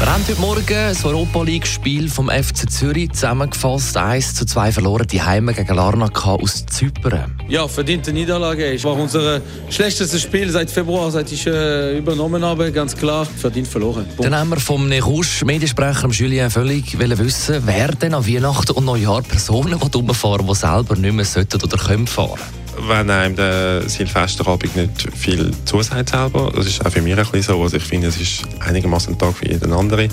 Wir haben heute Morgen das Europa League-Spiel vom FC Zürich zusammengefasst. 1 zu 2 verloren die Heime gegen Larnaca aus Zypern. Ja, verdiente Niederlage. Es war unser schlechtestes Spiel seit Februar, seit ich äh, übernommen habe. Ganz klar, verdient verloren. Punkt. Dann haben wir vom Nechusch Mediensprecher Julien völlig wissen, wer denn an Weihnachten und Neujahr Personen rumfahren die selber nicht mehr sollten oder können fahren wenn einem der Silvesterabend nicht viel zusagt selber. Das ist auch für mich ein bisschen so. Also ich finde, es ist einigermaßen ein Tag für jeden anderen.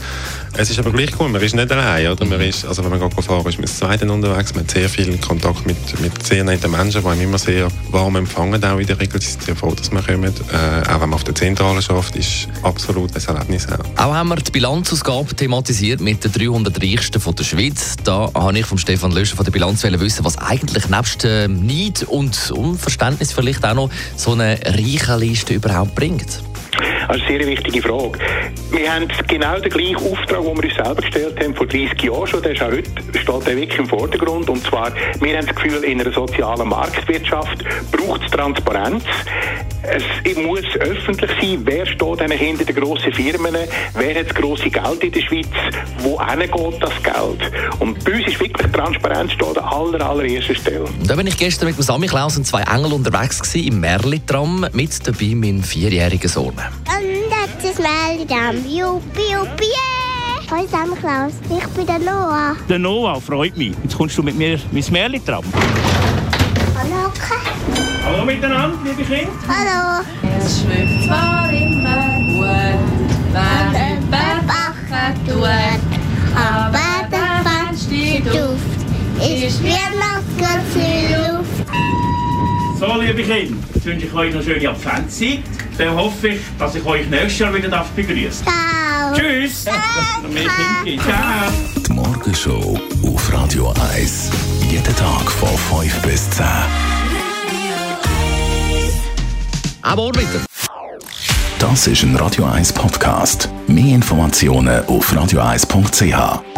Es ist aber gleich cool, man ist nicht allein. Oder? Man ist, also wenn man geht fahren ist man mit Zweiten unterwegs, man hat sehr viel Kontakt mit, mit sehr netten Menschen, die einem immer sehr warm empfangen, auch in der Regel. Sie sind sehr froh, dass man kommt. Äh, auch wenn man auf der Zentrale schafft, ist absolut ein Erlebnis. Auch. auch haben wir die Bilanzausgabe thematisiert mit den 300 Reichsten von der Schweiz. Da habe ich von Stefan Löscher von der Bilanz wissen, was eigentlich nebst äh, Neid und Unverständnis vielleicht auch noch so eine reiche Liste überhaupt bringt? Also sehr wichtige Frage. Wir haben genau den gleichen Auftrag, den wir uns selber gestellt haben, vor 30 Jahren schon. Der ist auch heute, steht der wirklich im Vordergrund. Und zwar, wir haben das Gefühl, in einer sozialen Marktwirtschaft braucht es Transparenz. Es muss öffentlich sein, wer steht denn hinter den grossen Firmen, wer hat das grosse Geld in der Schweiz, wo geht das Geld. Und bei uns ist wirklich Transparenz steht an aller, allererster Stelle. Da bin ich gestern mit dem Sammy Klaus und zwei Engel unterwegs gewesen, im Merli-Tram, mit dabei mein vierjähriger Sohn. Und das Merli-Tram, juppie, juppie, Hallo Sammy Klaus, ich bin der Noah. Der Noah, freut mich. Jetzt kommst du mit mir ins Merli-Tram. Hallo, okay. Hallo miteinander, liebe Kinder. Hallo. Es schmeckt zwar immer gut, wenn über Backen tut, aber der feinste Duft ist wie Luft. So, liebe Kinder, jetzt wünsche ich euch eine schöne Adventszeit. Dann hoffe ich, dass ich euch nächstes Jahr wieder begrüßen darf. Ciao. Tschüss. Ciao. Ciao. Die Morgenshow auf Radio 1. Jeden Tag von 5 bis 10. Aber wieder. Das ist ein Radio 1 Podcast. Mehr Informationen auf radio1.ch.